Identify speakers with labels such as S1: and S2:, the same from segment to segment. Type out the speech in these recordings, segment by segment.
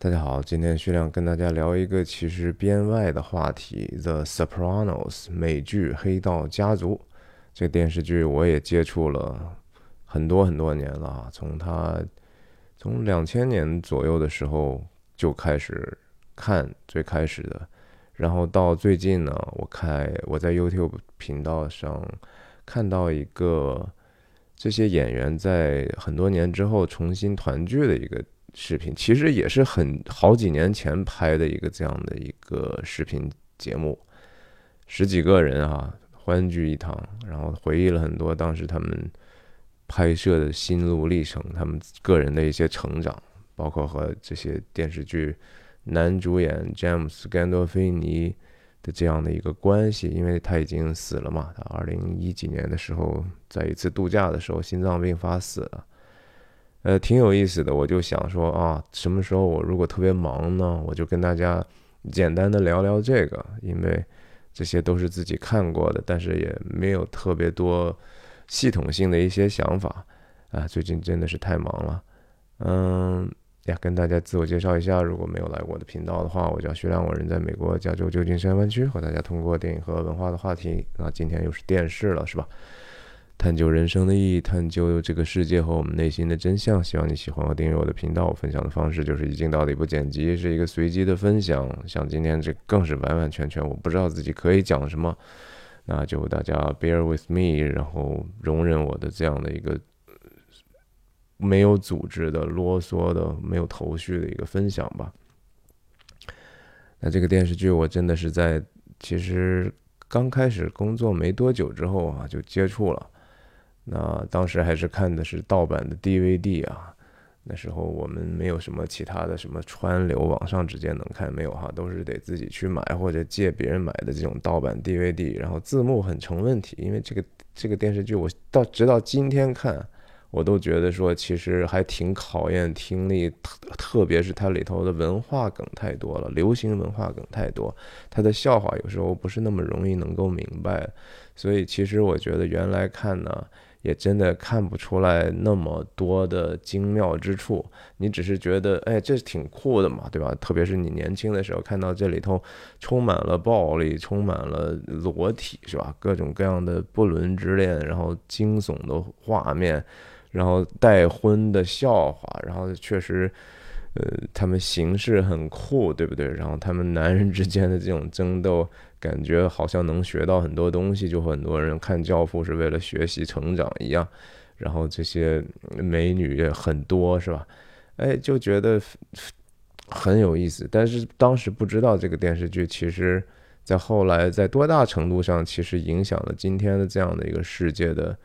S1: 大家好，今天徐亮跟大家聊一个其实编外的话题，《The Sopranos》美剧《黑道家族》这个电视剧，我也接触了很多很多年了。从它从两千年左右的时候就开始看，最开始的，然后到最近呢，我看我在 YouTube 频道上看到一个这些演员在很多年之后重新团聚的一个。视频其实也是很好几年前拍的一个这样的一个视频节目，十几个人啊欢聚一堂，然后回忆了很多当时他们拍摄的心路历程，他们个人的一些成长，包括和这些电视剧男主演詹姆斯·甘多菲尼的这样的一个关系，因为他已经死了嘛，他二零一几年的时候在一次度假的时候心脏病发死了。呃，挺有意思的，我就想说啊，什么时候我如果特别忙呢，我就跟大家简单的聊聊这个，因为这些都是自己看过的，但是也没有特别多系统性的一些想法啊。最近真的是太忙了，嗯呀，跟大家自我介绍一下，如果没有来过我的频道的话，我叫徐亮，我人在美国加州旧金山湾区，和大家通过电影和文化的话题，那今天又是电视了，是吧？探究人生的意义，探究这个世界和我们内心的真相。希望你喜欢和订阅我的频道。我分享的方式就是一镜到底不剪辑，是一个随机的分享。像今天这更是完完全全，我不知道自己可以讲什么，那就大家 bear with me，然后容忍我的这样的一个没有组织的、啰嗦的、没有头绪的一个分享吧。那这个电视剧我真的是在其实刚开始工作没多久之后啊，就接触了。那当时还是看的是盗版的 DVD 啊，那时候我们没有什么其他的什么川流，网上直接能看没有哈，都是得自己去买或者借别人买的这种盗版 DVD，然后字幕很成问题，因为这个这个电视剧我到直到今天看，我都觉得说其实还挺考验听力，特特别是它里头的文化梗太多了，流行文化梗太多，它的笑话有时候不是那么容易能够明白，所以其实我觉得原来看呢。也真的看不出来那么多的精妙之处，你只是觉得，哎，这挺酷的嘛，对吧？特别是你年轻的时候看到这里头充满了暴力，充满了裸体，是吧？各种各样的不伦之恋，然后惊悚的画面，然后带婚的笑话，然后确实。呃，他们形式很酷，对不对？然后他们男人之间的这种争斗，感觉好像能学到很多东西，就很多人看《教父》是为了学习成长一样。然后这些美女也很多，是吧？哎，就觉得很有意思。但是当时不知道这个电视剧，其实在后来在多大程度上，其实影响了今天的这样的一个世界的。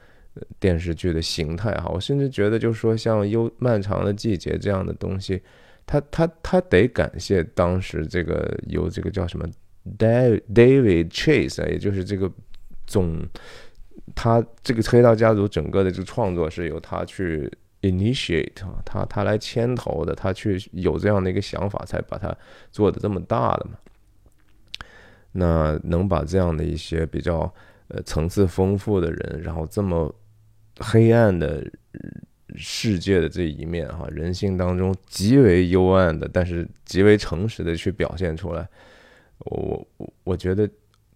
S1: 电视剧的形态哈，我甚至觉得，就是说，像《悠漫长的季节》这样的东西，他他他得感谢当时这个由这个叫什么 David Chase，也就是这个总，他这个黑道家族整个的这个创作是由他去 initiate 啊，他他来牵头的，他去有这样的一个想法，才把它做的这么大的嘛。那能把这样的一些比较呃层次丰富的人，然后这么。黑暗的世界的这一面，哈，人性当中极为幽暗的，但是极为诚实的去表现出来。我我我觉得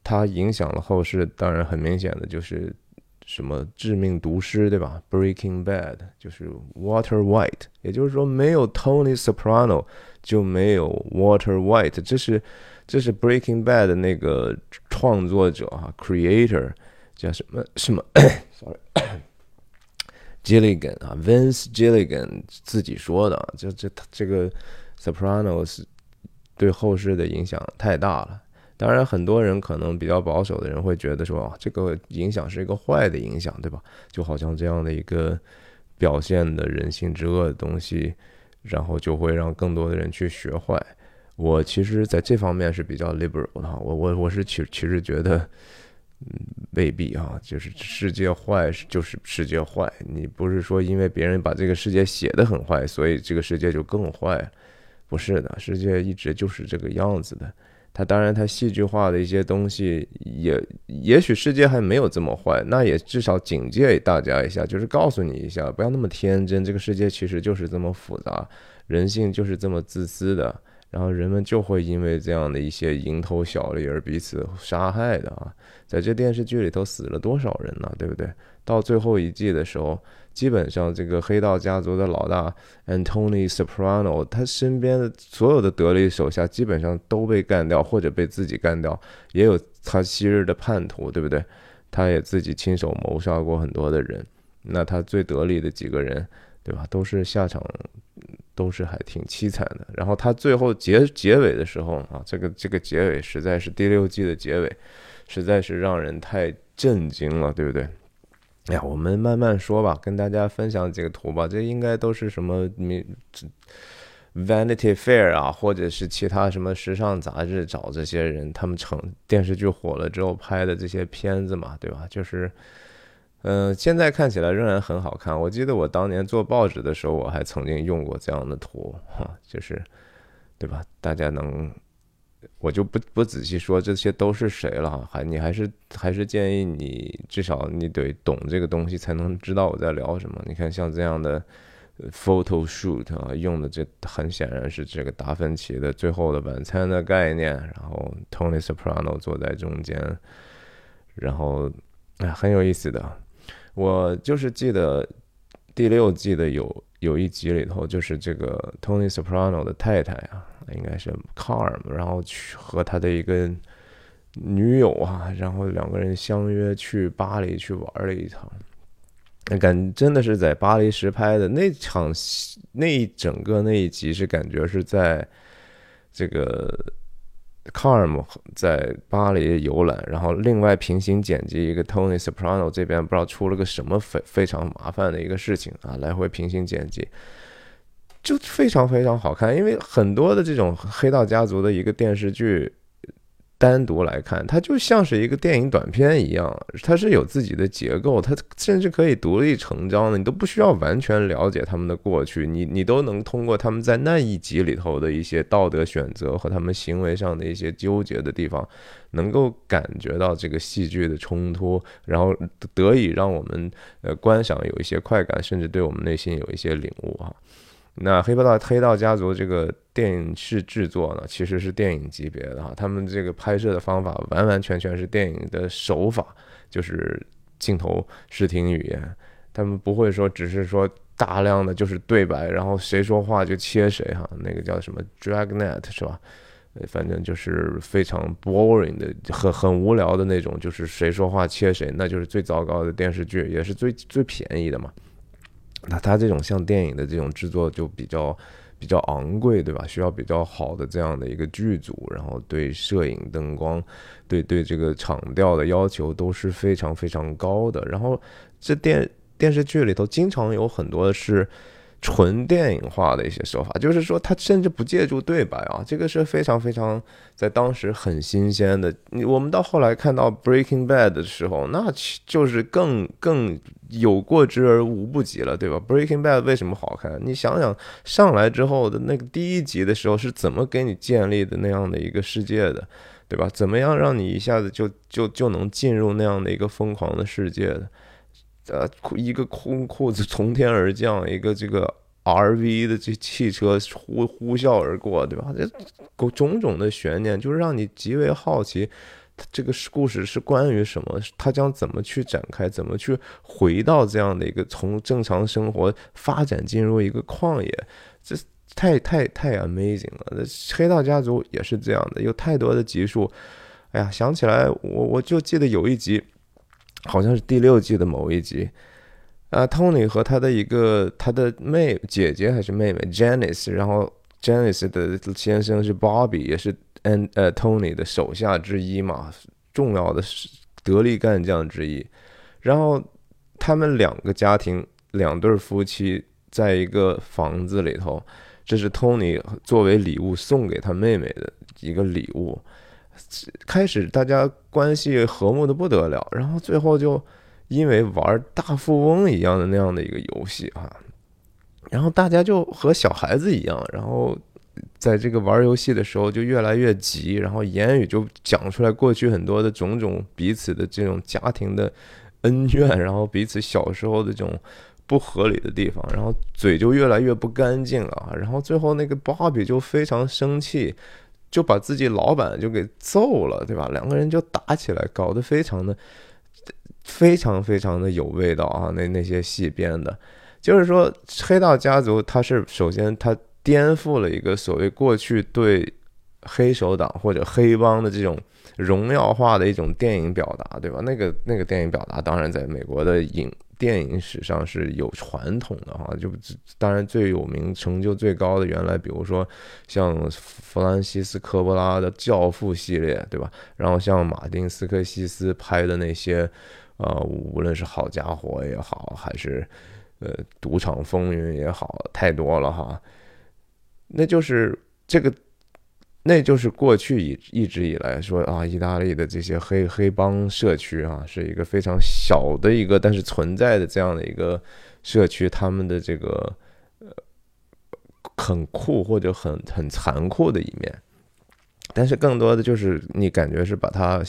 S1: 它影响了后世，当然很明显的就是什么致命毒师，对吧？Breaking Bad 就是 Water White，也就是说没有 Tony Soprano 就没有 Water White，这是这是 Breaking Bad 的那个创作者哈，Creator 叫什么什么？Sorry。Gilligan 啊，Vince Gilligan 自己说的，就这他这个 Sopranos 对后世的影响太大了。当然，很多人可能比较保守的人会觉得说，啊，这个影响是一个坏的影响，对吧？就好像这样的一个表现的人性之恶的东西，然后就会让更多的人去学坏。我其实在这方面是比较 liberal 的哈，我我我是其其实觉得。嗯，未必啊，就是世界坏就是世界坏，你不是说因为别人把这个世界写的很坏，所以这个世界就更坏，不是的，世界一直就是这个样子的。他当然他戏剧化的一些东西，也也许世界还没有这么坏，那也至少警戒大家一下，就是告诉你一下，不要那么天真，这个世界其实就是这么复杂。人性就是这么自私的，然后人们就会因为这样的一些蝇头小利而彼此杀害的啊！在这电视剧里头死了多少人呢？对不对？到最后一季的时候，基本上这个黑道家族的老大 Antony Soprano，他身边的所有的得力手下基本上都被干掉，或者被自己干掉，也有他昔日的叛徒，对不对？他也自己亲手谋杀过很多的人。那他最得力的几个人，对吧？都是下场，都是还挺凄惨的。然后他最后结结尾的时候啊，这个这个结尾实在是第六季的结尾，实在是让人太震惊了，对不对？哎呀，我们慢慢说吧，跟大家分享几个图吧。这应该都是什么《Vanity Fair》啊，或者是其他什么时尚杂志找这些人，他们成电视剧火了之后拍的这些片子嘛，对吧？就是，嗯，现在看起来仍然很好看。我记得我当年做报纸的时候，我还曾经用过这样的图，哈，就是，对吧？大家能。我就不不仔细说这些都是谁了，还你还是还是建议你至少你得懂这个东西才能知道我在聊什么。你看像这样的 photo shoot 啊，用的这很显然是这个达芬奇的《最后的晚餐》的概念，然后 Tony Soprano 坐在中间，然后哎很有意思的。我就是记得第六季的有有一集里头，就是这个 Tony Soprano 的太太啊。应该是 Carm，然后去和他的一个女友啊，然后两个人相约去巴黎去玩了一场。那感真的是在巴黎实拍的那场戏，那一整个那一集是感觉是在这个 Carm 在巴黎游览，然后另外平行剪辑一个 Tony Soprano 这边不知道出了个什么非非常麻烦的一个事情啊，来回平行剪辑。就非常非常好看，因为很多的这种黑道家族的一个电视剧，单独来看，它就像是一个电影短片一样，它是有自己的结构，它甚至可以独立成章的，你都不需要完全了解他们的过去，你你都能通过他们在那一集里头的一些道德选择和他们行为上的一些纠结的地方，能够感觉到这个戏剧的冲突，然后得以让我们呃观赏有一些快感，甚至对我们内心有一些领悟哈。那《黑道黑道家族》这个电影是制作呢，其实是电影级别的哈。他们这个拍摄的方法完完全全是电影的手法，就是镜头、视听语言。他们不会说只是说大量的就是对白，然后谁说话就切谁哈。那个叫什么 Dragnet 是吧？反正就是非常 boring 的，很很无聊的那种，就是谁说话切谁，那就是最糟糕的电视剧，也是最最便宜的嘛。那它这种像电影的这种制作就比较比较昂贵，对吧？需要比较好的这样的一个剧组，然后对摄影、灯光、对对这个场调的要求都是非常非常高的。然后这电电视剧里头经常有很多是。纯电影化的一些手法，就是说他甚至不借助对白啊，这个是非常非常在当时很新鲜的。你我们到后来看到《Breaking Bad》的时候，那就是更更有过之而无不及了，对吧？《Breaking Bad》为什么好看？你想想上来之后的那个第一集的时候是怎么给你建立的那样的一个世界的，对吧？怎么样让你一下子就就就能进入那样的一个疯狂的世界的？呃，一个空裤子从天而降，一个这个 R V 的这汽车呼呼啸而过，对吧？这种种的悬念，就是让你极为好奇，这个故事是关于什么？它将怎么去展开？怎么去回到这样的一个从正常生活发展进入一个旷野？这太太太 amazing 了！那黑道家族也是这样的，有太多的集数。哎呀，想起来我我就记得有一集。好像是第六季的某一集，啊，Tony 和他的一个他的妹姐姐还是妹妹 Janice，然后 Janice 的先生是 Bobby，也是 N 呃 Tony 的手下之一嘛，重要的得力干将之一。然后他们两个家庭两对夫妻在一个房子里头，这是 Tony 作为礼物送给他妹妹的一个礼物。开始大家关系和睦的不得了，然后最后就因为玩大富翁一样的那样的一个游戏啊，然后大家就和小孩子一样，然后在这个玩游戏的时候就越来越急，然后言语就讲出来过去很多的种种彼此的这种家庭的恩怨，然后彼此小时候的这种不合理的地方，然后嘴就越来越不干净了啊，然后最后那个芭比就非常生气，就把自己老板就给揍了，对吧？两个人就打起来，搞得非常的非常非常的有味道啊！那那些戏编的，就是说黑道家族，他是首先他颠覆了一个所谓过去对黑手党或者黑帮的这种。荣耀化的一种电影表达，对吧？那个那个电影表达，当然在美国的影电影史上是有传统的哈。就当然最有名、成就最高的，原来比如说像弗兰西斯科波拉的《教父》系列，对吧？然后像马丁斯科西斯拍的那些，呃，无论是《好家伙》也好，还是呃《赌场风云》也好，太多了哈。那就是这个。那就是过去一一直以来说啊，意大利的这些黑黑帮社区啊，是一个非常小的一个，但是存在的这样的一个社区，他们的这个呃很酷或者很很残酷的一面，但是更多的就是你感觉是把它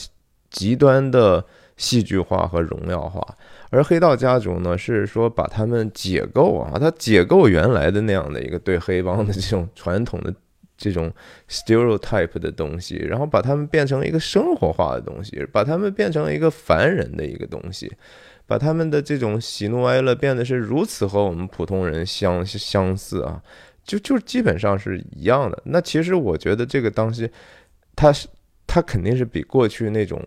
S1: 极端的戏剧化和荣耀化，而黑道家族呢是说把他们解构啊，他解构原来的那样的一个对黑帮的这种传统的。这种 stereotype 的东西，然后把他们变成一个生活化的东西，把他们变成一个凡人的一个东西，把他们的这种喜怒哀乐变得是如此和我们普通人相相似啊，就就基本上是一样的。那其实我觉得这个东西，它是它肯定是比过去那种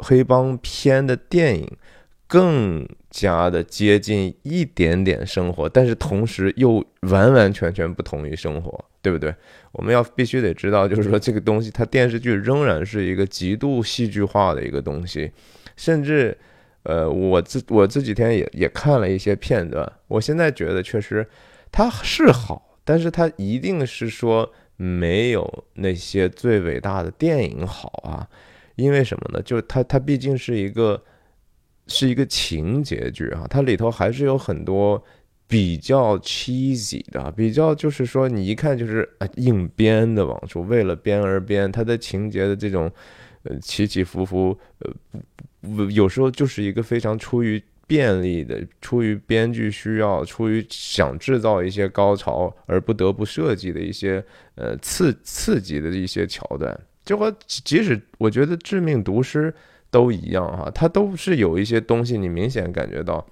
S1: 黑帮片的电影更加的接近一点点生活，但是同时又完完全全不同于生活。对不对？我们要必须得知道，就是说这个东西，它电视剧仍然是一个极度戏剧化的一个东西，甚至，呃，我自我这几天也也看了一些片段，我现在觉得确实它是好，但是它一定是说没有那些最伟大的电影好啊，因为什么呢？就是它它毕竟是一个是一个情节剧啊，它里头还是有很多。比较 cheesy 的，比较就是说，你一看就是硬编的往出，为了编而编，它的情节的这种呃起起伏伏，呃，有时候就是一个非常出于便利的，出于编剧需要，出于想制造一些高潮而不得不设计的一些呃刺刺激的一些桥段。就和即使我觉得《致命毒师》都一样哈，它都是有一些东西你明显感觉到。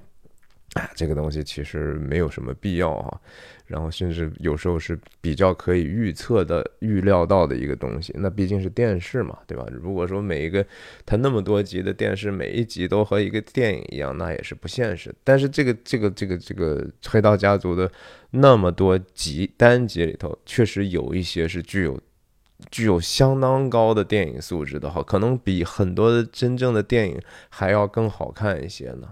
S1: 哎，这个东西其实没有什么必要啊，然后甚至有时候是比较可以预测的、预料到的一个东西。那毕竟是电视嘛，对吧？如果说每一个它那么多集的电视，每一集都和一个电影一样，那也是不现实。但是这个、这个、这个、这个《黑道家族》的那么多集单集里头，确实有一些是具有具有相当高的电影素质的哈，可能比很多的真正的电影还要更好看一些呢。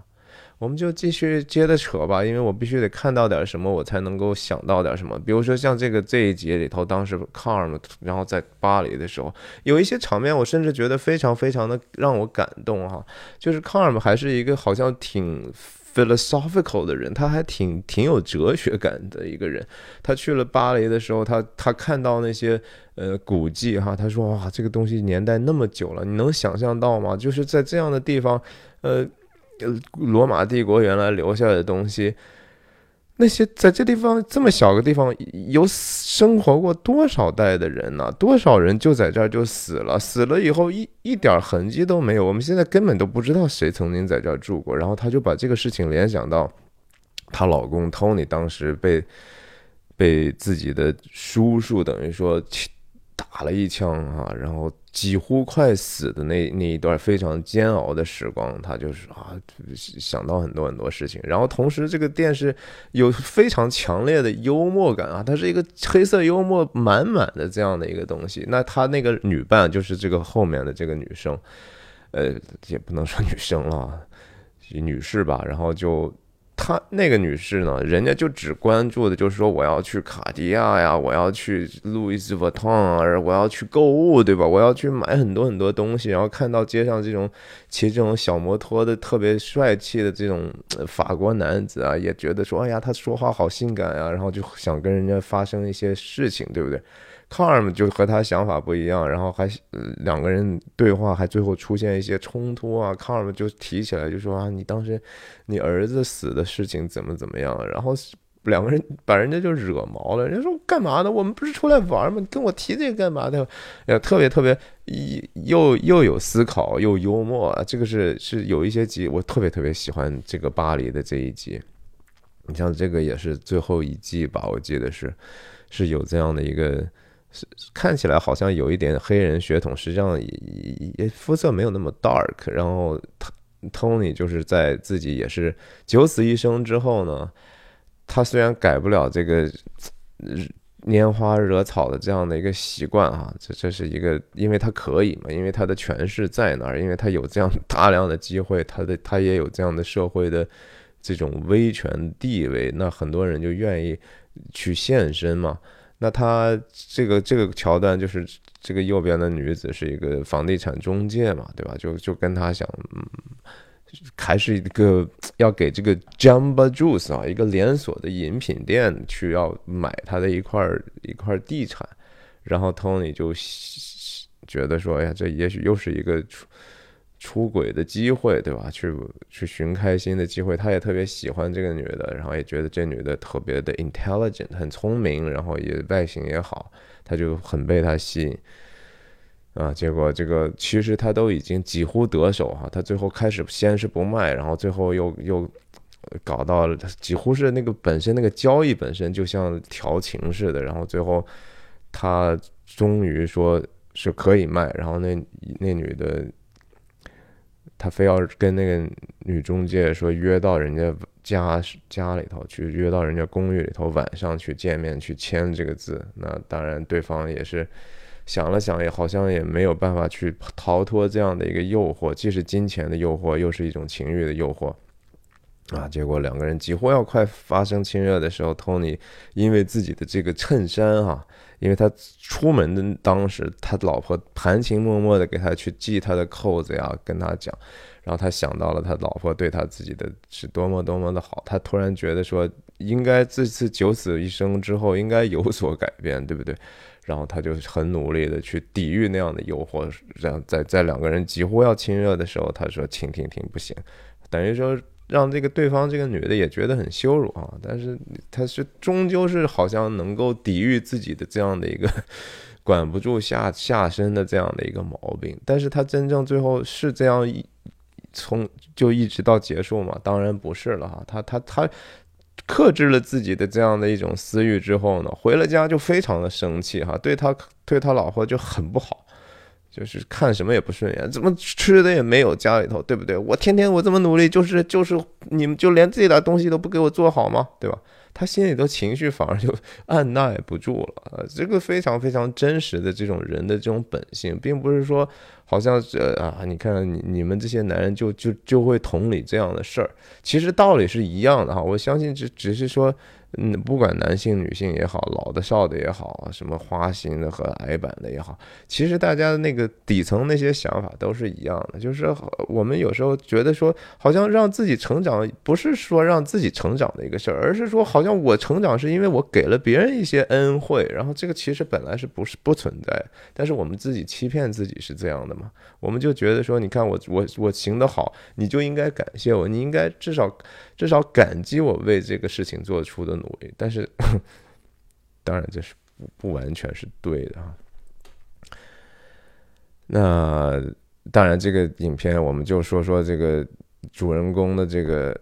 S1: 我们就继续接着扯吧，因为我必须得看到点什么，我才能够想到点什么。比如说像这个这一集里头，当时 Carm 然后在巴黎的时候，有一些场面，我甚至觉得非常非常的让我感动哈。就是 Carm 还是一个好像挺 philosophical 的人，他还挺挺有哲学感的一个人。他去了巴黎的时候，他他看到那些呃古迹哈，他说哇，这个东西年代那么久了，你能想象到吗？就是在这样的地方，呃。罗马帝国原来留下的东西，那些在这地方这么小个地方，有生活过多少代的人呢？多少人就在这儿就死了，死了以后一一点痕迹都没有。我们现在根本都不知道谁曾经在这儿住过。然后他就把这个事情联想到她老公 Tony 当时被被自己的叔叔等于说。打了一枪啊，然后几乎快死的那那一段非常煎熬的时光，他就是啊想到很多很多事情。然后同时这个电视有非常强烈的幽默感啊，它是一个黑色幽默满满的这样的一个东西。那他那个女伴就是这个后面的这个女生，呃，也不能说女生了，女士吧。然后就。她那个女士呢，人家就只关注的就是说我要去卡地亚呀，我要去路易斯· t o n 啊，我要去购物，对吧？我要去买很多很多东西，然后看到街上这种骑这种小摩托的特别帅气的这种法国男子啊，也觉得说，哎呀，他说话好性感呀，然后就想跟人家发生一些事情，对不对？Carm 就和他想法不一样，然后还两个人对话，还最后出现一些冲突啊。Carm 就提起来就说啊，你当时你儿子死的事情怎么怎么样，然后两个人把人家就惹毛了，人家说干嘛呢？我们不是出来玩吗？你跟我提这个干嘛的？呀，特别特别又又有思考又幽默，这个是是有一些集我特别特别喜欢这个巴黎的这一集。你像这个也是最后一季吧，我记得是是有这样的一个。是看起来好像有一点黑人血统，实际上也也肤色没有那么 dark。然后，Tony 就是在自己也是九死一生之后呢，他虽然改不了这个拈花惹草的这样的一个习惯啊，这这是一个，因为他可以嘛，因为他的权势在那儿，因为他有这样大量的机会，他的他也有这样的社会的这种威权地位，那很多人就愿意去献身嘛。那他这个这个桥段就是这个右边的女子是一个房地产中介嘛，对吧？就就跟他想，嗯，还是一个要给这个 Jamba Juice 啊，一个连锁的饮品店去要买他的一块一块地产，然后 Tony 就觉得说，哎呀，这也许又是一个。出轨的机会，对吧？去去寻开心的机会，他也特别喜欢这个女的，然后也觉得这女的特别的 intelligent，很聪明，然后也外形也好，他就很被她吸引啊。结果这个其实他都已经几乎得手哈，他最后开始先是不卖，然后最后又又搞到了几乎是那个本身那个交易本身就像调情似的，然后最后他终于说是可以卖，然后那那女的。他非要跟那个女中介说约到人家家家里头去，约到人家公寓里头晚上去见面去签这个字。那当然，对方也是想了想，也好像也没有办法去逃脱这样的一个诱惑，既是金钱的诱惑，又是一种情欲的诱惑啊。结果两个人几乎要快发生亲热的时候，Tony 因为自己的这个衬衫哈。因为他出门的当时，他老婆含情脉脉的给他去系他的扣子呀，跟他讲，然后他想到了他老婆对他自己的是多么多么的好，他突然觉得说，应该这次九死一生之后应该有所改变，对不对？然后他就很努力的去抵御那样的诱惑，让在在两个人几乎要亲热的时候，他说停停停，不行，等于说。让这个对方这个女的也觉得很羞辱啊，但是她是终究是好像能够抵御自己的这样的一个管不住下下身的这样的一个毛病，但是她真正最后是这样一从就一直到结束嘛？当然不是了哈，她她她克制了自己的这样的一种私欲之后呢，回了家就非常的生气哈，对他对他老婆就很不好。就是看什么也不顺眼，怎么吃的也没有家里头，对不对？我天天我这么努力，就是就是你们就连这点东西都不给我做好吗？对吧？他心里头情绪反而就按捺不住了，这个非常非常真实的这种人的这种本性，并不是说好像是啊，你看你你们这些男人就就就会同理这样的事儿，其实道理是一样的哈。我相信只只是说。嗯，不管男性、女性也好，老的、少的也好，什么花心的和矮板的也好，其实大家的那个底层那些想法都是一样的。就是我们有时候觉得说，好像让自己成长，不是说让自己成长的一个事儿，而是说，好像我成长是因为我给了别人一些恩惠，然后这个其实本来是不是不存在，但是我们自己欺骗自己是这样的嘛？我们就觉得说，你看我我我行得好，你就应该感谢我，你应该至少。至少感激我为这个事情做出的努力，但是当然这是不不完全是对的啊。那当然，这个影片我们就说说这个主人公的这个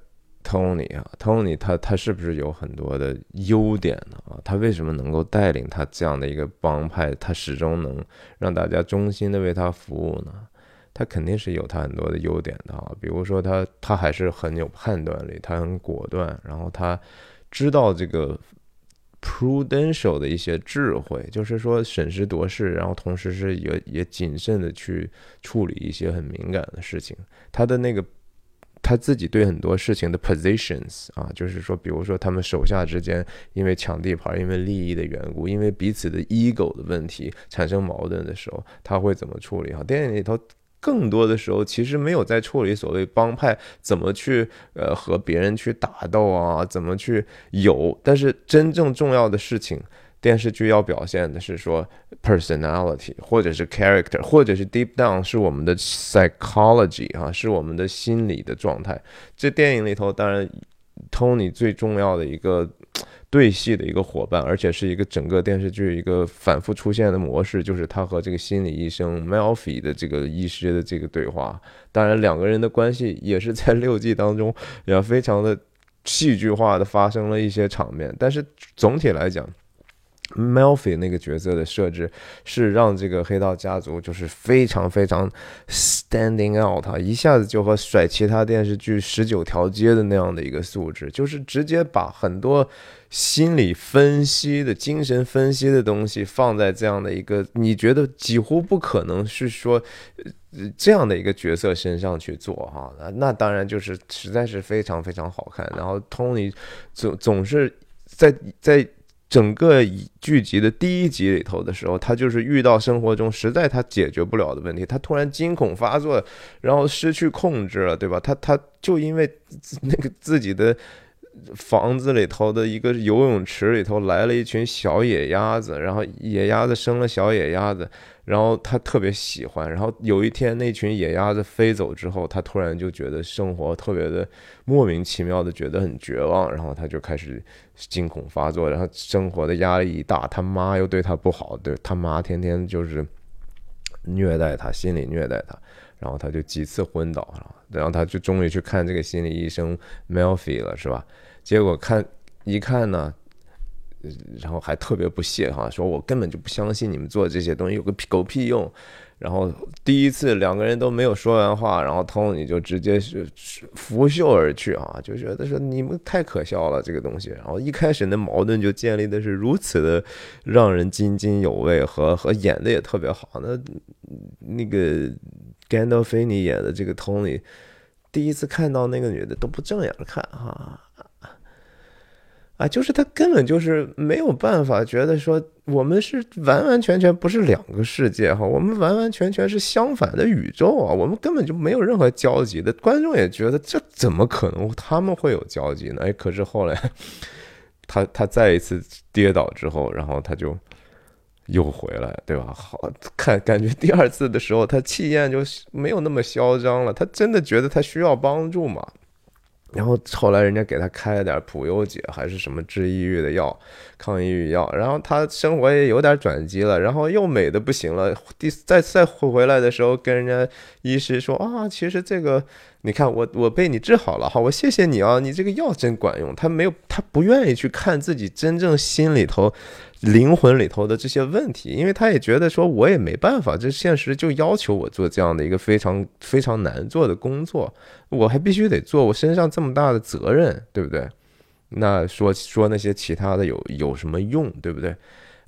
S1: Tony 啊，Tony 他他是不是有很多的优点呢？啊，他为什么能够带领他这样的一个帮派，他始终能让大家衷心的为他服务呢？他肯定是有他很多的优点的啊，比如说他他还是很有判断力，他很果断，然后他知道这个 prudential 的一些智慧，就是说审时度势，然后同时是也也谨慎的去处理一些很敏感的事情。他的那个他自己对很多事情的 positions 啊，就是说，比如说他们手下之间因为抢地盘，因为利益的缘故，因为彼此的 ego 的问题产生矛盾的时候，他会怎么处理？哈，电影里头。更多的时候，其实没有在处理所谓帮派怎么去呃和别人去打斗啊，怎么去有。但是真正重要的事情，电视剧要表现的是说 personality，或者是 character，或者是 deep down 是我们的 psychology 啊，是我们的心理的状态。这电影里头，当然 Tony 最重要的一个对戏的一个伙伴，而且是一个整个电视剧一个反复出现的模式，就是他和这个心理医生 Melphi 的这个医师的这个对话。当然，两个人的关系也是在六季当中也非常的戏剧化的发生了一些场面，但是总体来讲。Melfi 那个角色的设置是让这个黑道家族就是非常非常 standing out，一下子就和甩其他电视剧十九条街的那样的一个素质，就是直接把很多心理分析的精神分析的东西放在这样的一个你觉得几乎不可能是说这样的一个角色身上去做哈，那当然就是实在是非常非常好看。然后 Tony 总总是在在。整个剧集的第一集里头的时候，他就是遇到生活中实在他解决不了的问题，他突然惊恐发作，然后失去控制了，对吧？他他就因为 那个自己的房子里头的一个游泳池里头来了一群小野鸭子，然后野鸭子生了小野鸭子。然后他特别喜欢，然后有一天那群野鸭子飞走之后，他突然就觉得生活特别的莫名其妙的觉得很绝望，然后他就开始惊恐发作，然后生活的压力一大，他妈又对他不好，对他妈天天就是虐待他，心理虐待他，然后他就几次昏倒了，然后他就终于去看这个心理医生 Melfi 了，是吧？结果看一看呢。然后还特别不屑哈，说我根本就不相信你们做这些东西有个屁狗屁用。然后第一次两个人都没有说完话，然后 Tony 就直接是拂袖而去啊，就觉得说你们太可笑了这个东西。然后一开始那矛盾就建立的是如此的让人津津有味，和和演的也特别好。那那个甘道菲尼演的这个 Tony，第一次看到那个女的都不正眼看哈。啊就是他根本就是没有办法觉得说我们是完完全全不是两个世界哈，我们完完全全是相反的宇宙啊，我们根本就没有任何交集的。观众也觉得这怎么可能他们会有交集呢？哎，可是后来他他再一次跌倒之后，然后他就又回来，对吧？好看，感觉第二次的时候他气焰就没有那么嚣张了，他真的觉得他需要帮助嘛。然后后来人家给他开了点普优解还是什么治抑郁的药，抗抑郁药，然后他生活也有点转机了，然后又美的不行了。第再再回来的时候，跟人家医师说啊，其实这个你看我我被你治好了哈，我谢谢你啊，你这个药真管用。他没有他不愿意去看自己真正心里头。灵魂里头的这些问题，因为他也觉得说，我也没办法，这现实就要求我做这样的一个非常非常难做的工作，我还必须得做，我身上这么大的责任，对不对？那说说那些其他的有有什么用，对不对？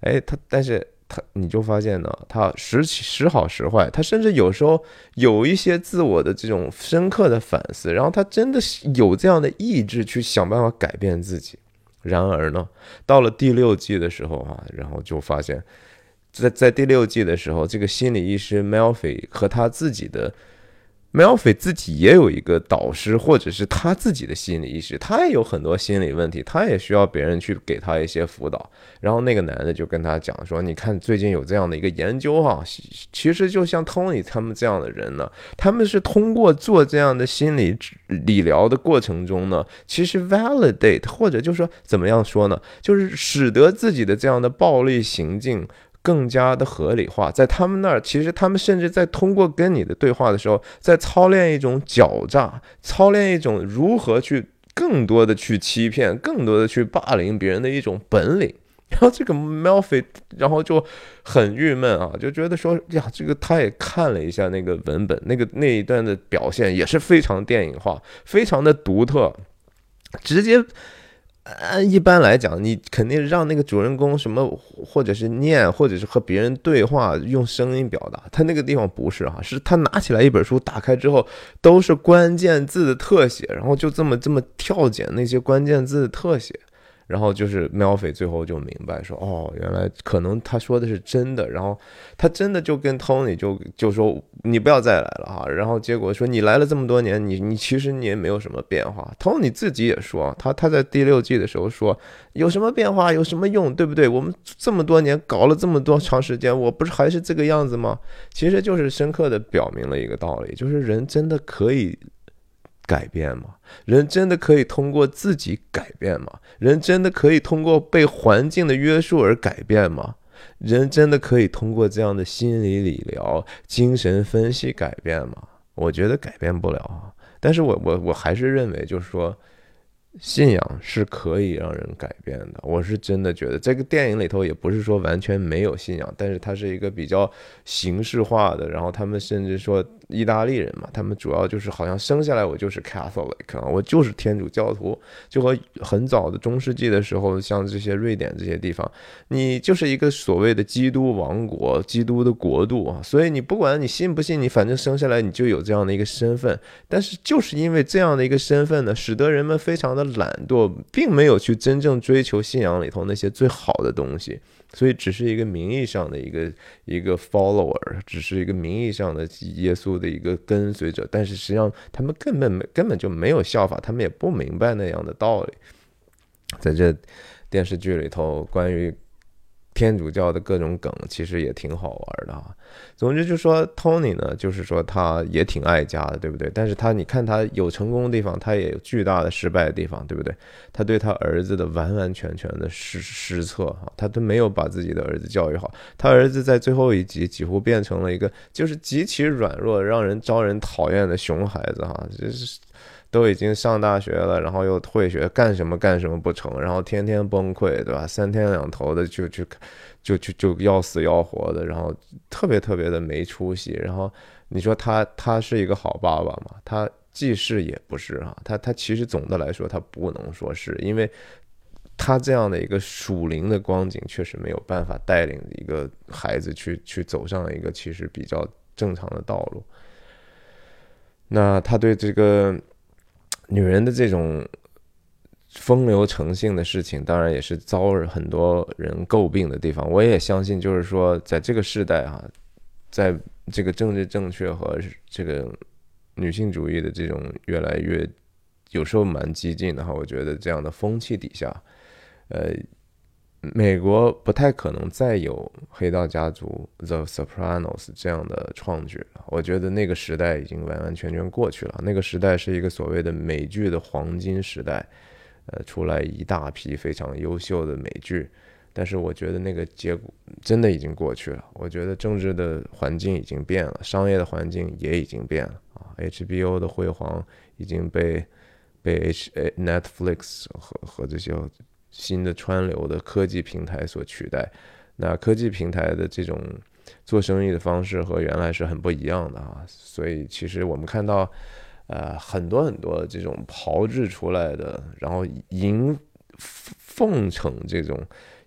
S1: 哎，他但是他你就发现呢，他时时好时坏，他甚至有时候有一些自我的这种深刻的反思，然后他真的有这样的意志去想办法改变自己。然而呢，到了第六季的时候啊，然后就发现，在在第六季的时候，这个心理医师 Melfi 和他自己的。Melfi 自己也有一个导师，或者是他自己的心理医师，他也有很多心理问题，他也需要别人去给他一些辅导。然后那个男的就跟他讲说：“你看，最近有这样的一个研究哈，其实就像 Tony 他们这样的人呢，他们是通过做这样的心理理疗的过程中呢，其实 validate 或者就说怎么样说呢，就是使得自己的这样的暴力行径。”更加的合理化，在他们那儿，其实他们甚至在通过跟你的对话的时候，在操练一种狡诈，操练一种如何去更多的去欺骗，更多的去霸凌别人的一种本领。然后这个 Melfi，然后就很郁闷啊，就觉得说呀，这个他也看了一下那个文本，那个那一段的表现也是非常电影化，非常的独特，直接。按一般来讲，你肯定让那个主人公什么，或者是念，或者是和别人对话，用声音表达。他那个地方不是哈，是他拿起来一本书，打开之后都是关键字的特写，然后就这么这么跳剪那些关键字的特写，然后就是喵菲最后就明白说，哦，原来可能他说的是真的。然后他真的就跟 Tony 就就说你不要再来了哈。然后结果说你来了这么多年，你你其实你也没有什么变化。Tony 自己也说，他他在第六季的时候说，有什么变化，有什么用，对不对？我们这么多年搞了这么多长时间，我不是还是这个样子吗？其实就是深刻的表明了一个道理，就是人真的可以。改变吗？人真的可以通过自己改变吗？人真的可以通过被环境的约束而改变吗？人真的可以通过这样的心理理疗、精神分析改变吗？我觉得改变不了啊。但是我我我还是认为，就是说。信仰是可以让人改变的，我是真的觉得这个电影里头也不是说完全没有信仰，但是它是一个比较形式化的。然后他们甚至说意大利人嘛，他们主要就是好像生下来我就是 Catholic 啊，我就是天主教徒，就和很早的中世纪的时候，像这些瑞典这些地方，你就是一个所谓的基督王国、基督的国度啊。所以你不管你信不信，你反正生下来你就有这样的一个身份。但是就是因为这样的一个身份呢，使得人们非常的。懒惰，并没有去真正追求信仰里头那些最好的东西，所以只是一个名义上的一个一个 follower，只是一个名义上的耶稣的一个跟随者。但是实际上，他们根本没根本就没有效法，他们也不明白那样的道理。在这电视剧里头，关于。天主教的各种梗其实也挺好玩的哈。总之就说 Tony 呢，就是说他也挺爱家的，对不对？但是他你看他有成功的地方，他也有巨大的失败的地方，对不对？他对他儿子的完完全全的失失策哈，他都没有把自己的儿子教育好。他儿子在最后一集几乎变成了一个就是极其软弱、让人招人讨厌的熊孩子哈，就是。都已经上大学了，然后又退学，干什么干什么不成，然后天天崩溃，对吧？三天两头的就就就就就要死要活的，然后特别特别的没出息。然后你说他他是一个好爸爸吗？他既是也不是啊。他他其实总的来说他不能说是因为他这样的一个属灵的光景，确实没有办法带领一个孩子去去走上一个其实比较正常的道路。那他对这个。女人的这种风流成性的事情，当然也是遭很多人诟病的地方。我也相信，就是说，在这个时代啊，在这个政治正确和这个女性主义的这种越来越有时候蛮激进的哈，我觉得这样的风气底下，呃。美国不太可能再有《黑道家族》The Sopranos 这样的创举了。我觉得那个时代已经完完全全过去了。那个时代是一个所谓的美剧的黄金时代，呃，出来一大批非常优秀的美剧。但是我觉得那个结果真的已经过去了。我觉得政治的环境已经变了，商业的环境也已经变了啊。HBO 的辉煌已经被被 H Netflix 和和这些。新的川流的科技平台所取代，那科技平台的这种做生意的方式和原来是很不一样的啊，所以其实我们看到，呃，很多很多这种炮制出来的，然后迎奉承这种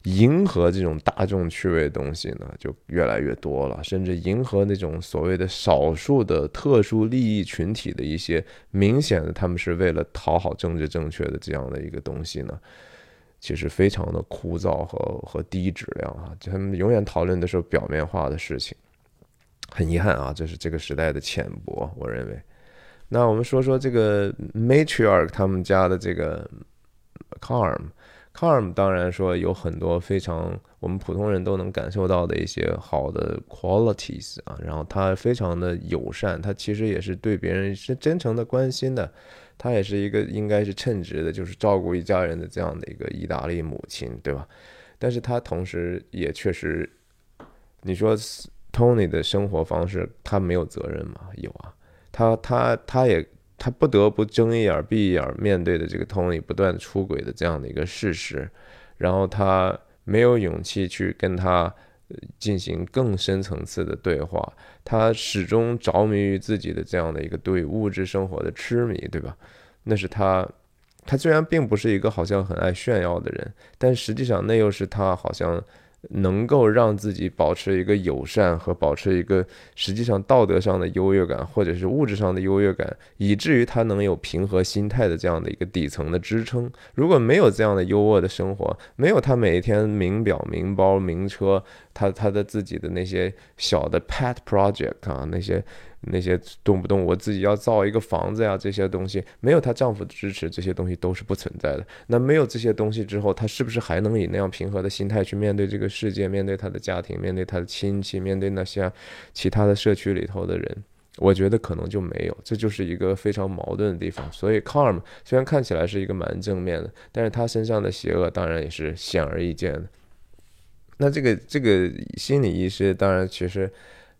S1: 迎合这种大众趣味的东西呢，就越来越多了，甚至迎合那种所谓的少数的特殊利益群体的一些明显的他们是为了讨好政治正确的这样的一个东西呢。其实非常的枯燥和和低质量啊，他们永远讨论的是表面化的事情，很遗憾啊，这是这个时代的浅薄，我认为。那我们说说这个 matriarch 他们家的这个 Carm，Carm 当然说有很多非常我们普通人都能感受到的一些好的 qualities 啊，然后他非常的友善，他其实也是对别人是真诚的关心的。她也是一个应该是称职的，就是照顾一家人的这样的一个意大利母亲，对吧？但是她同时也确实，你说 Tony 的生活方式，他没有责任吗？有啊，他他他也他不得不睁一眼闭一眼面对的这个 Tony 不断出轨的这样的一个事实，然后他没有勇气去跟他。进行更深层次的对话，他始终着迷于自己的这样的一个对物质生活的痴迷，对吧？那是他，他虽然并不是一个好像很爱炫耀的人，但实际上那又是他好像能够让自己保持一个友善和保持一个实际上道德上的优越感，或者是物质上的优越感，以至于他能有平和心态的这样的一个底层的支撑。如果没有这样的优渥的生活，没有他每一天名表、名包、名车，他他的自己的那些小的 pet project 啊，那些。那些动不动我自己要造一个房子呀，这些东西没有她丈夫的支持，这些东西都是不存在的。那没有这些东西之后，她是不是还能以那样平和的心态去面对这个世界，面对她的家庭，面对她的亲戚，面对那些其他的社区里头的人？我觉得可能就没有，这就是一个非常矛盾的地方。所以 Carm 虽然看起来是一个蛮正面的，但是他身上的邪恶当然也是显而易见的。那这个这个心理医师当然其实。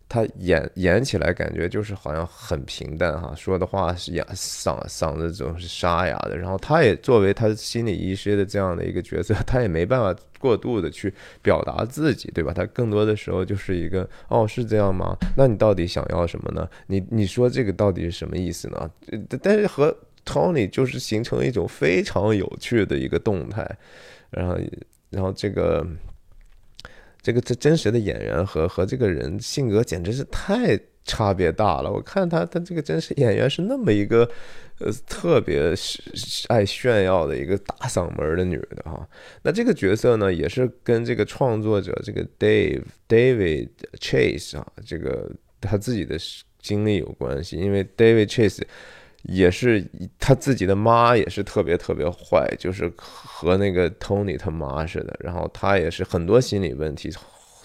S1: 他演演起来感觉就是好像很平淡哈，说的话是哑嗓嗓子总是沙哑的。然后他也作为他心理医师的这样的一个角色，他也没办法过度的去表达自己，对吧？他更多的时候就是一个哦，是这样吗？那你到底想要什么呢？你你说这个到底是什么意思呢？但是和 Tony 就是形成一种非常有趣的一个动态，然后然后这个。这个这真实的演员和和这个人性格简直是太差别大了。我看他他这个真实演员是那么一个呃特别爱炫耀的一个大嗓门的女的哈。那这个角色呢，也是跟这个创作者这个 Dave David Chase 啊，这个他自己的经历有关系，因为 David Chase。也是他自己的妈也是特别特别坏，就是和那个 Tony 他妈似的。然后他也是很多心理问题，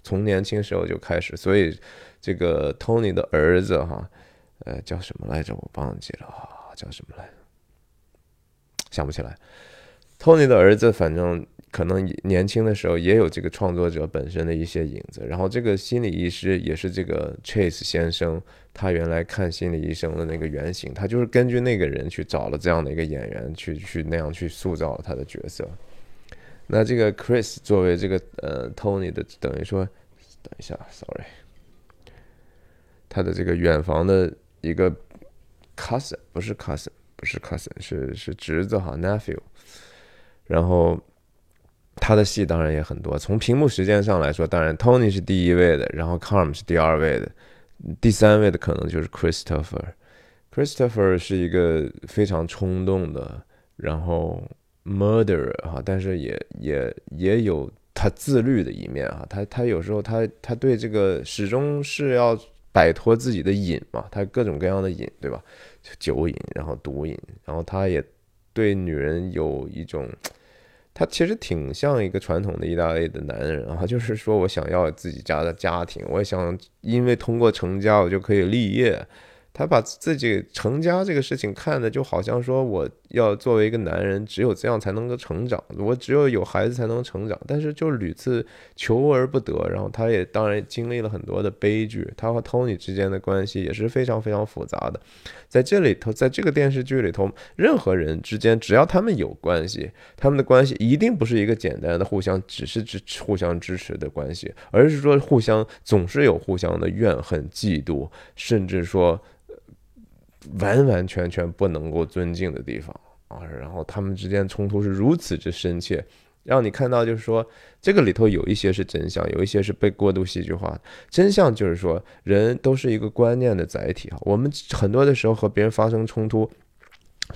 S1: 从年轻时候就开始。所以这个 Tony 的儿子哈，呃，叫什么来着？我忘记了，叫什么来？想不起来。Tony 的儿子反正。可能年轻的时候也有这个创作者本身的一些影子，然后这个心理医师也是这个 Chase 先生，他原来看心理医生的那个原型，他就是根据那个人去找了这样的一个演员去去那样去塑造了他的角色。那这个 Chris 作为这个呃 Tony 的等于说，等一下，Sorry，他的这个远房的一个 cousin 不是 cousin 不是 cousin 是是侄子哈 nephew，然后。他的戏当然也很多，从屏幕时间上来说，当然 Tony 是第一位的，然后 Carm 是第二位的，第三位的可能就是 Christopher。Christopher 是一个非常冲动的，然后 murderer 哈，但是也也也有他自律的一面哈，他他有时候他他对这个始终是要摆脱自己的瘾嘛，他各种各样的瘾，对吧？酒瘾，然后毒瘾，然后他也对女人有一种。他其实挺像一个传统的意大利的男人啊，就是说我想要自己家的家庭，我想因为通过成家我就可以立业。他把自己成家这个事情看的就好像说，我要作为一个男人，只有这样才能够成长，我只有有孩子才能成长。但是就屡次求而不得，然后他也当然经历了很多的悲剧。他和 Tony 之间的关系也是非常非常复杂的。在这里头，在这个电视剧里头，任何人之间只要他们有关系，他们的关系一定不是一个简单的互相只是支互相支持的关系，而是说互相总是有互相的怨恨、嫉妒，甚至说。完完全全不能够尊敬的地方啊！然后他们之间冲突是如此之深切，让你看到就是说，这个里头有一些是真相，有一些是被过度戏剧化。真相就是说，人都是一个观念的载体啊。我们很多的时候和别人发生冲突，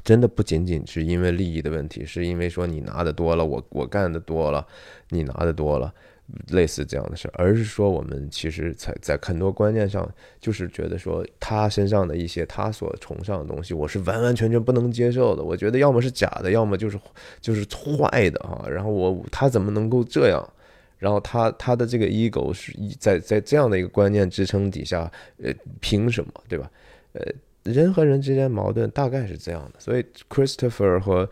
S1: 真的不仅仅是因为利益的问题，是因为说你拿的多了，我我干的多了，你拿的多了。类似这样的事，而是说我们其实在在很多观念上，就是觉得说他身上的一些他所崇尚的东西，我是完完全全不能接受的。我觉得要么是假的，要么就是就是坏的哈。然后我他怎么能够这样？然后他他的这个 ego 是在在这样的一个观念支撑底下，呃，凭什么对吧？呃，人和人之间矛盾大概是这样的。所以 Christopher 和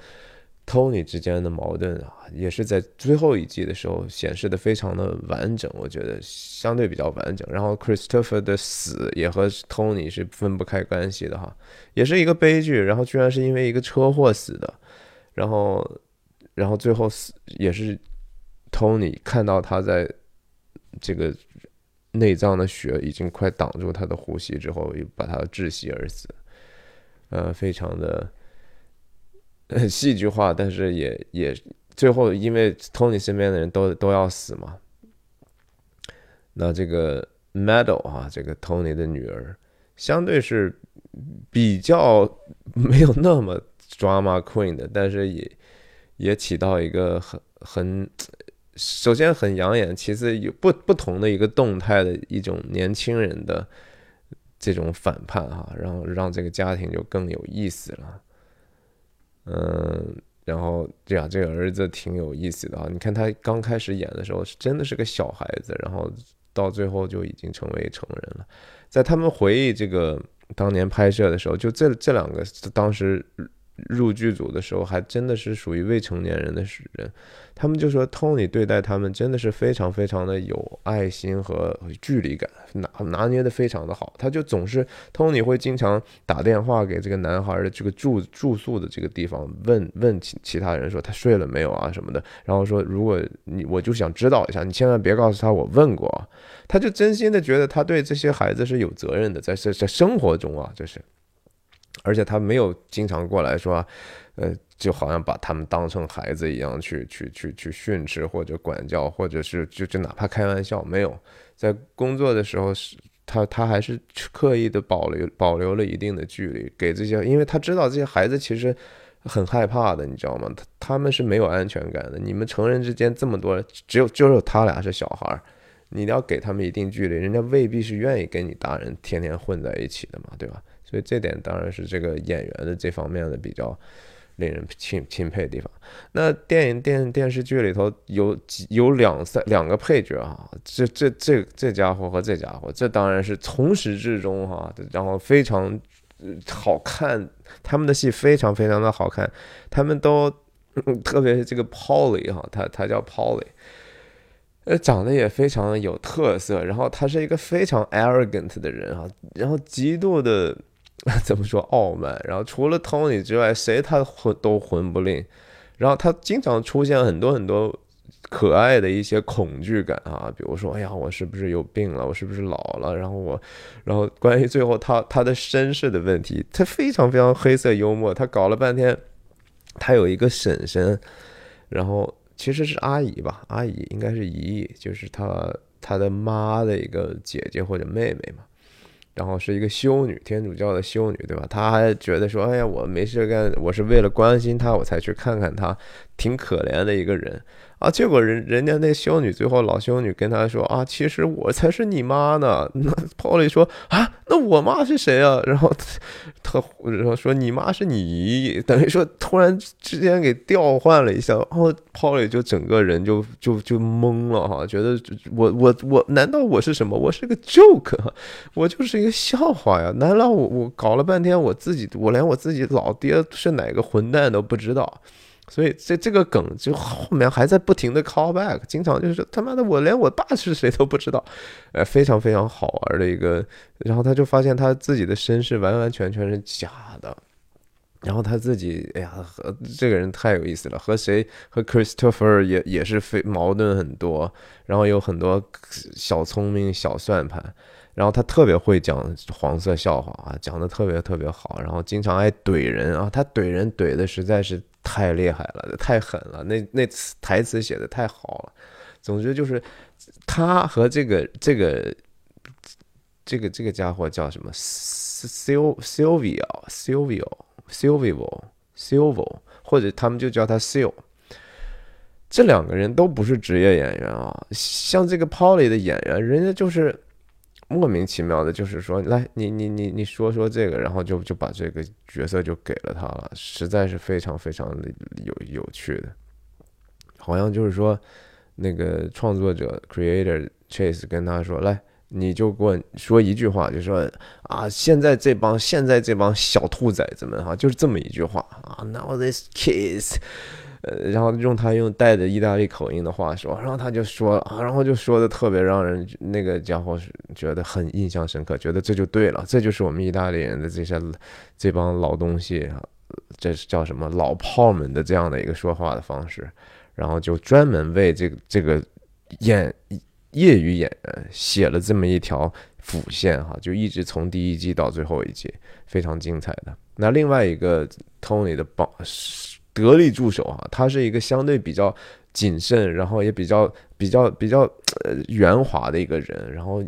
S1: Tony 之间的矛盾啊，也是在最后一季的时候显示的非常的完整，我觉得相对比较完整。然后 Christopher 的死也和 Tony 是分不开关系的哈，也是一个悲剧。然后居然是因为一个车祸死的，然后，然后最后死也是 Tony 看到他在这个内脏的血已经快挡住他的呼吸之后，又把他窒息而死，呃，非常的。很戏剧化，但是也也最后因为 Tony 身边的人都都要死嘛，那这个 Meadow 啊，这个 Tony 的女儿，相对是比较没有那么 drama queen 的，但是也也起到一个很很首先很养眼，其次有不不同的一个动态的一种年轻人的这种反叛哈，让让这个家庭就更有意思了。嗯，然后这样这个儿子挺有意思的啊，你看他刚开始演的时候是真的是个小孩子，然后。到最后就已经成为成人了，在他们回忆这个当年拍摄的时候，就这这两个当时。入剧组的时候，还真的是属于未成年人的人，他们就说 Tony 对待他们真的是非常非常的有爱心和距离感，拿拿捏的非常的好。他就总是 Tony 会经常打电话给这个男孩的这个住住宿的这个地方，问问其其他人说他睡了没有啊什么的，然后说如果你我就想知道一下，你千万别告诉他我问过。他就真心的觉得他对这些孩子是有责任的，在在在生活中啊，这是。而且他没有经常过来说，呃，就好像把他们当成孩子一样去去去去训斥或者管教，或者是就就哪怕开玩笑，没有在工作的时候是，他他还是刻意的保留保留了一定的距离给这些，因为他知道这些孩子其实很害怕的，你知道吗？他他们是没有安全感的。你们成人之间这么多，只有就有他俩是小孩儿，你要给他们一定距离，人家未必是愿意跟你大人天天混在一起的嘛，对吧？所以这点当然是这个演员的这方面的比较令人钦钦佩的地方。那电影电电视剧里头有几有两三两个配角啊，这这这这家伙和这家伙，这当然是从始至终哈，然后非常好看，他们的戏非常非常的好看，他们都特别是这个 Polly 哈，他他叫 Polly，呃，长得也非常有特色，然后他是一个非常 arrogant 的人哈，然后极度的。怎么说傲慢？然后除了 Tony 之外，谁他混都混不吝。然后他经常出现很多很多可爱的一些恐惧感啊，比如说，哎呀，我是不是有病了？我是不是老了？然后我，然后关于最后他他的身世的问题，他非常非常黑色幽默。他搞了半天，他有一个婶婶，然后其实是阿姨吧，阿姨应该是姨姨，就是他他的妈的一个姐姐或者妹妹嘛。然后是一个修女，天主教的修女，对吧？她还觉得说，哎呀，我没事干，我是为了关心她，我才去看看她，挺可怜的一个人。啊，结果人人家那修女最后老修女跟他说啊，其实我才是你妈呢。那 Polly 说啊，那我妈是谁啊？然后他然后说你妈是你姨，等于说突然之间给调换了一下，然后 Polly 就整个人就就就懵了哈，觉得我我我难道我是什么？我是个 joke，我就是一个笑话呀？难道我我搞了半天我自己我连我自己老爹是哪个混蛋都不知道？所以这这个梗就后面还在不停的 call back，经常就是他妈的我连我爸是谁都不知道，呃，非常非常好玩的一个。然后他就发现他自己的身世完完全全是假的，然后他自己哎呀，和这个人太有意思了，和谁和 Christopher 也也是非矛盾很多，然后有很多小聪明小算盘。然后他特别会讲黄色笑话啊，讲的特别特别好，然后经常爱怼人啊，他怼人怼的实在是太厉害了，太狠了，那那词台词写的太好了。总之就是他和这个这个这个这个家伙叫什么？Sil Sylvia Sylvia Sylvia Sylvia，或者他们就叫他 Sil。这两个人都不是职业演员啊，像这个 Polly 的演员，人家就是。莫名其妙的，就是说，来，你你你你说说这个，然后就就把这个角色就给了他了，实在是非常非常的有有趣的，好像就是说，那个创作者 creator Chase 跟他说，来，你就给我说一句话，就说啊，现在这帮现在这帮小兔崽子们哈，就是这么一句话啊，Now this kids。呃，然后用他用带着意大利口音的话说，然后他就说啊，然后就说的特别让人那个家伙是觉得很印象深刻，觉得这就对了，这就是我们意大利人的这些这帮老东西，这是叫什么老炮们的这样的一个说话的方式，然后就专门为这个这个演业余演员写了这么一条辅线哈，就一直从第一季到最后一季，非常精彩的。那另外一个 Tony 的帮。得力助手啊，他是一个相对比较谨慎，然后也比较比较比较呃圆滑的一个人，然后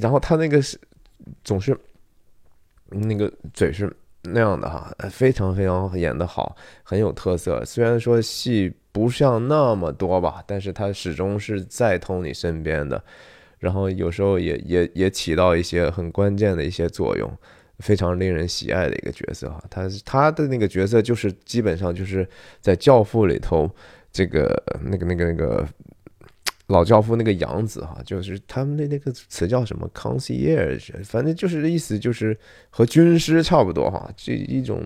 S1: 然后他那个是总是那个嘴是那样的哈，非常非常演的好，很有特色。虽然说戏不像那么多吧，但是他始终是在 Tony 身边的，然后有时候也也也起到一些很关键的一些作用。非常令人喜爱的一个角色哈，他他的那个角色就是基本上就是在《教父》里头这个那个那个那个老教父那个养子哈，就是他们的那个词叫什么？“concierge”，反正就是意思就是和军师差不多哈，这一种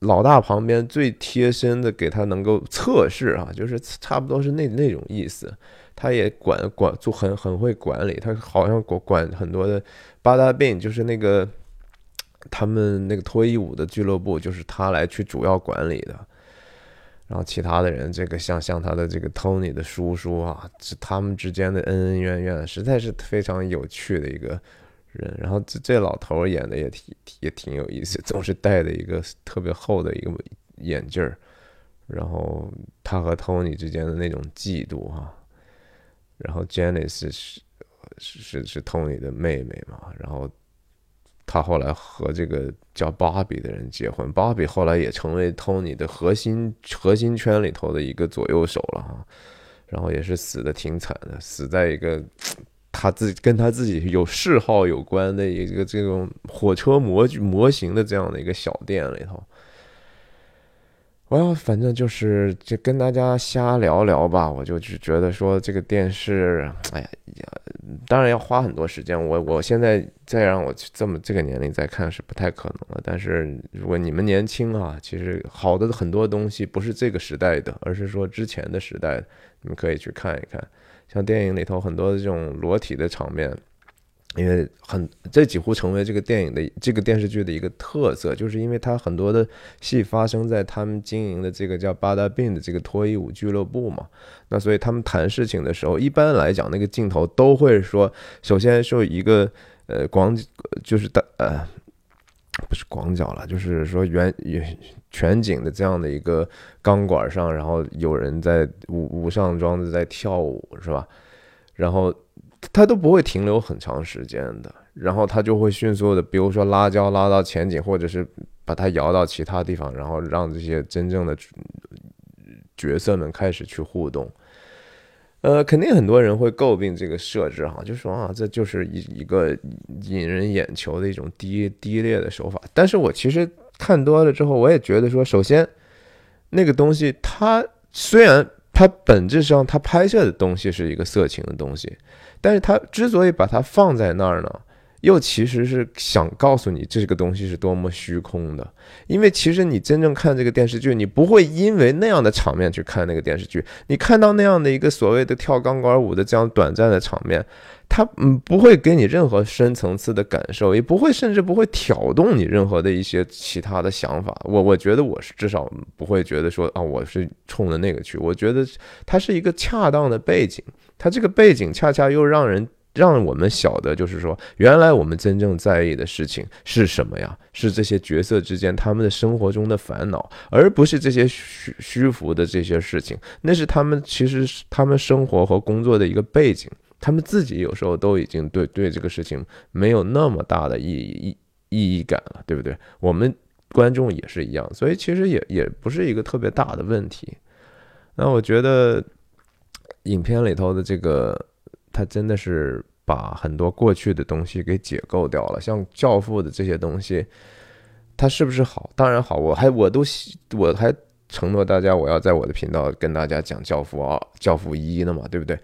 S1: 老大旁边最贴身的给他能够测试哈，就是差不多是那那种意思。他也管管就很很会管理，他好像管管很多的八大病，就是那个他们那个脱衣舞的俱乐部，就是他来去主要管理的。然后其他的人，这个像像他的这个 Tony 的叔叔啊，是他们之间的恩恩怨怨，实在是非常有趣的一个人。然后这这老头演的也挺也挺有意思，总是戴的一个特别厚的一个眼镜儿。然后他和 Tony 之间的那种嫉妒哈。然后 Janice 是是是是 Tony 的妹妹嘛，然后他后来和这个叫 Bobby 的人结婚，Bobby 后来也成为 Tony 的核心核心圈里头的一个左右手了哈，然后也是死的挺惨的，死在一个他自己跟他自己有嗜好有关的一个这种火车模模型的这样的一个小店里头。我要反正就是就跟大家瞎聊聊吧，我就只觉得说这个电视，哎呀，当然要花很多时间。我我现在再让我这么这个年龄再看是不太可能了。但是如果你们年轻啊，其实好的很多东西不是这个时代的，而是说之前的时代，你们可以去看一看。像电影里头很多的这种裸体的场面。因为很，这几乎成为这个电影的这个电视剧的一个特色，就是因为它很多的戏发生在他们经营的这个叫巴达宾的这个脱衣舞俱乐部嘛，那所以他们谈事情的时候，一般来讲那个镜头都会说，首先是一个呃广，就是的呃不是广角了，就是说远远全景的这样的一个钢管上，然后有人在舞舞上装的在跳舞是吧？然后。他都不会停留很长时间的，然后他就会迅速的，比如说拉胶拉到前景，或者是把它摇到其他地方，然后让这些真正的角色们开始去互动。呃，肯定很多人会诟病这个设置哈，就说啊，这就是一一个引人眼球的一种低低劣的手法。但是我其实看多了之后，我也觉得说，首先那个东西，它虽然它本质上它拍摄的东西是一个色情的东西。但是他之所以把它放在那儿呢，又其实是想告诉你这个东西是多么虚空的。因为其实你真正看这个电视剧，你不会因为那样的场面去看那个电视剧。你看到那样的一个所谓的跳钢管舞的这样短暂的场面，他嗯不会给你任何深层次的感受，也不会甚至不会挑动你任何的一些其他的想法。我我觉得我是至少不会觉得说啊我是冲着那个去。我觉得它是一个恰当的背景。它这个背景恰恰又让人让我们晓得，就是说，原来我们真正在意的事情是什么呀？是这些角色之间他们的生活中的烦恼，而不是这些虚虚浮的这些事情。那是他们其实他们生活和工作的一个背景。他们自己有时候都已经对对这个事情没有那么大的意义意义感了，对不对？我们观众也是一样，所以其实也也不是一个特别大的问题。那我觉得。影片里头的这个，他真的是把很多过去的东西给解构掉了。像《教父》的这些东西，它是不是好？当然好，我还我都我还承诺大家，我要在我的频道跟大家讲《教父》啊，《教父一》的嘛，对不对？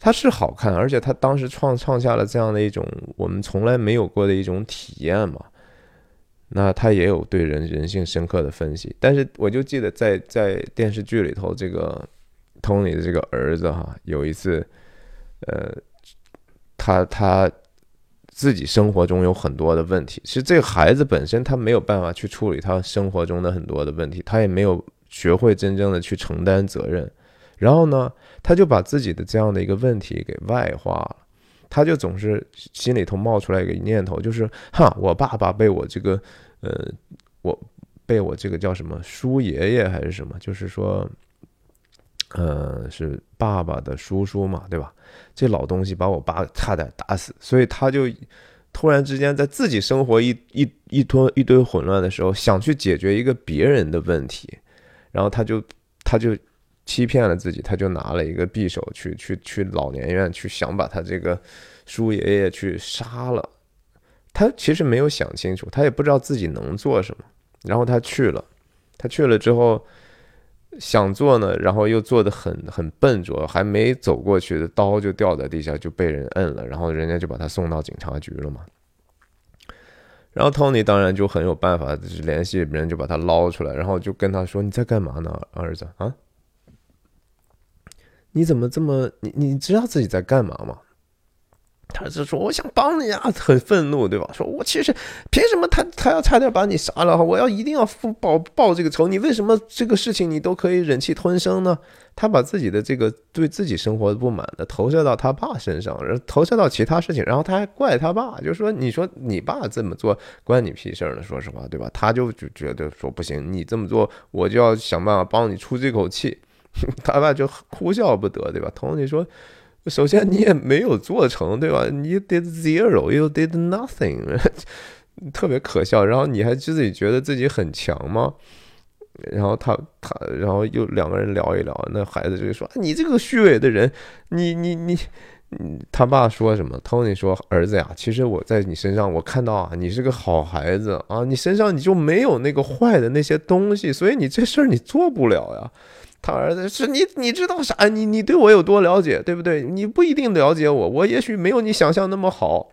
S1: 它是好看，而且他当时创创下了这样的一种我们从来没有过的一种体验嘛。那他也有对人人性深刻的分析，但是我就记得在在电视剧里头这个。Tony 的这个儿子哈，有一次，呃，他他自己生活中有很多的问题。其实这个孩子本身他没有办法去处理他生活中的很多的问题，他也没有学会真正的去承担责任。然后呢，他就把自己的这样的一个问题给外化了。他就总是心里头冒出来一个念头，就是哈，我爸爸被我这个呃，我。被我这个叫什么叔爷爷还是什么，就是说，呃，是爸爸的叔叔嘛，对吧？这老东西把我爸差点打死，所以他就突然之间在自己生活一一一坨一堆混乱的时候，想去解决一个别人的问题，然后他就他就欺骗了自己，他就拿了一个匕首去去去老年院去想把他这个叔爷爷去杀了。他其实没有想清楚，他也不知道自己能做什么，然后他去了，他去了之后想做呢，然后又做的很很笨拙，还没走过去的刀就掉在地下就被人摁了，然后人家就把他送到警察局了嘛。然后 Tony 当然就很有办法，联系人就把他捞出来，然后就跟他说：“你在干嘛呢，儿子啊？你怎么这么你你知道自己在干嘛吗？”他就说：“我想帮你啊，很愤怒，对吧？说我其实凭什么他他要差点把你杀了？我要一定要报报这个仇。你为什么这个事情你都可以忍气吞声呢？他把自己的这个对自己生活的不满的投射到他爸身上，然后投射到其他事情，然后他还怪他爸，就说你说你爸这么做关你屁事儿呢？说实话，对吧？他就就觉得说不行，你这么做我就要想办法帮你出这口气。他爸就哭笑不得，对吧？？Tony 说。”首先，你也没有做成，对吧？你 did zero，you did nothing，特别可笑。然后你还自己觉得自己很强吗？然后他他，然后又两个人聊一聊，那孩子就说：“你这个虚伪的人，你你你，他爸说什么？”Tony 说：“儿子呀，其实我在你身上，我看到啊，你是个好孩子啊，你身上你就没有那个坏的那些东西，所以你这事儿你做不了呀。”他儿子是你，你知道啥？你你对我有多了解，对不对？你不一定了解我，我也许没有你想象那么好。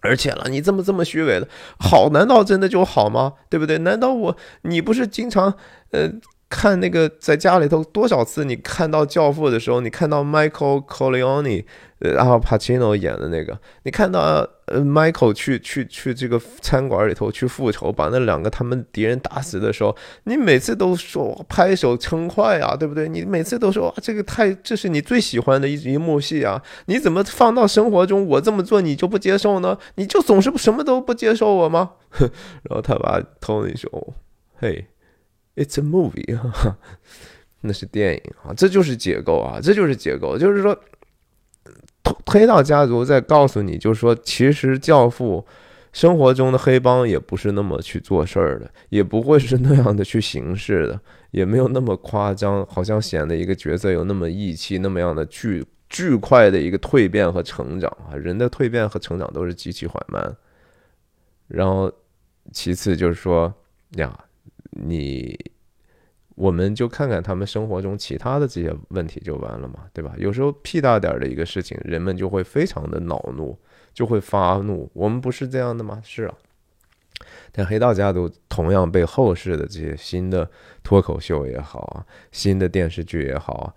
S1: 而且了，你这么这么虚伪的好，难道真的就好吗？对不对？难道我你不是经常呃？看那个在家里头多少次，你看到《教父》的时候，你看到 Michael Corleone，然后 Pacino 演的那个，你看到呃 Michael 去去去这个餐馆里头去复仇，把那两个他们敌人打死的时候，你每次都说拍手称快啊，对不对？你每次都说这个太这是你最喜欢的一一幕戏啊，你怎么放到生活中我这么做你就不接受呢？你就总是什么都不接受我吗？然后他把 Tony 说，嘿。It's a movie，那是电影啊，这就是结构啊，这就是结构，就是说，黑道家族在告诉你，就是说，其实教父生活中的黑帮也不是那么去做事儿的，也不会是那样的去行事的，也没有那么夸张，好像显得一个角色有那么义气，那么样的巨巨快的一个蜕变和成长啊，人的蜕变和成长都是极其缓慢。然后，其次就是说呀。你，我们就看看他们生活中其他的这些问题就完了嘛，对吧？有时候屁大点的一个事情，人们就会非常的恼怒，就会发怒。我们不是这样的吗？是啊。但黑道家族同样被后世的这些新的脱口秀也好啊，新的电视剧也好。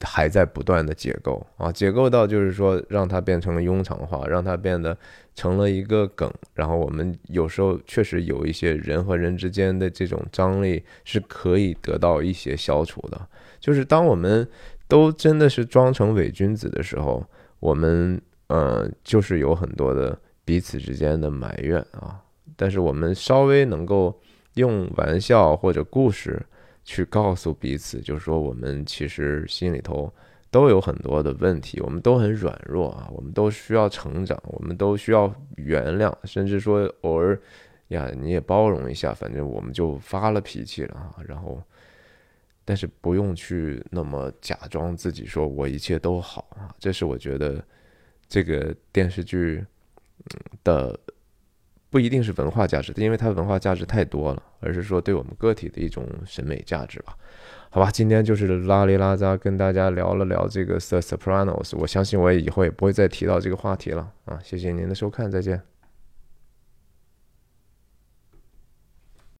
S1: 还在不断的解构啊，解构到就是说，让它变成了庸常化，让它变得成了一个梗。然后我们有时候确实有一些人和人之间的这种张力是可以得到一些消除的。就是当我们都真的是装成伪君子的时候，我们呃，就是有很多的彼此之间的埋怨啊。但是我们稍微能够用玩笑或者故事。去告诉彼此，就是说，我们其实心里头都有很多的问题，我们都很软弱啊，我们都需要成长，我们都需要原谅，甚至说偶尔呀，你也包容一下，反正我们就发了脾气了啊。然后，但是不用去那么假装自己说我一切都好啊，这是我觉得这个电视剧的。不一定是文化价值，因为它文化价值太多了，而是说对我们个体的一种审美价值吧。好吧，今天就是拉里拉扎跟大家聊了聊这个《The Sopranos》，我相信我也以后也不会再提到这个话题了啊。谢谢您的收看，再见。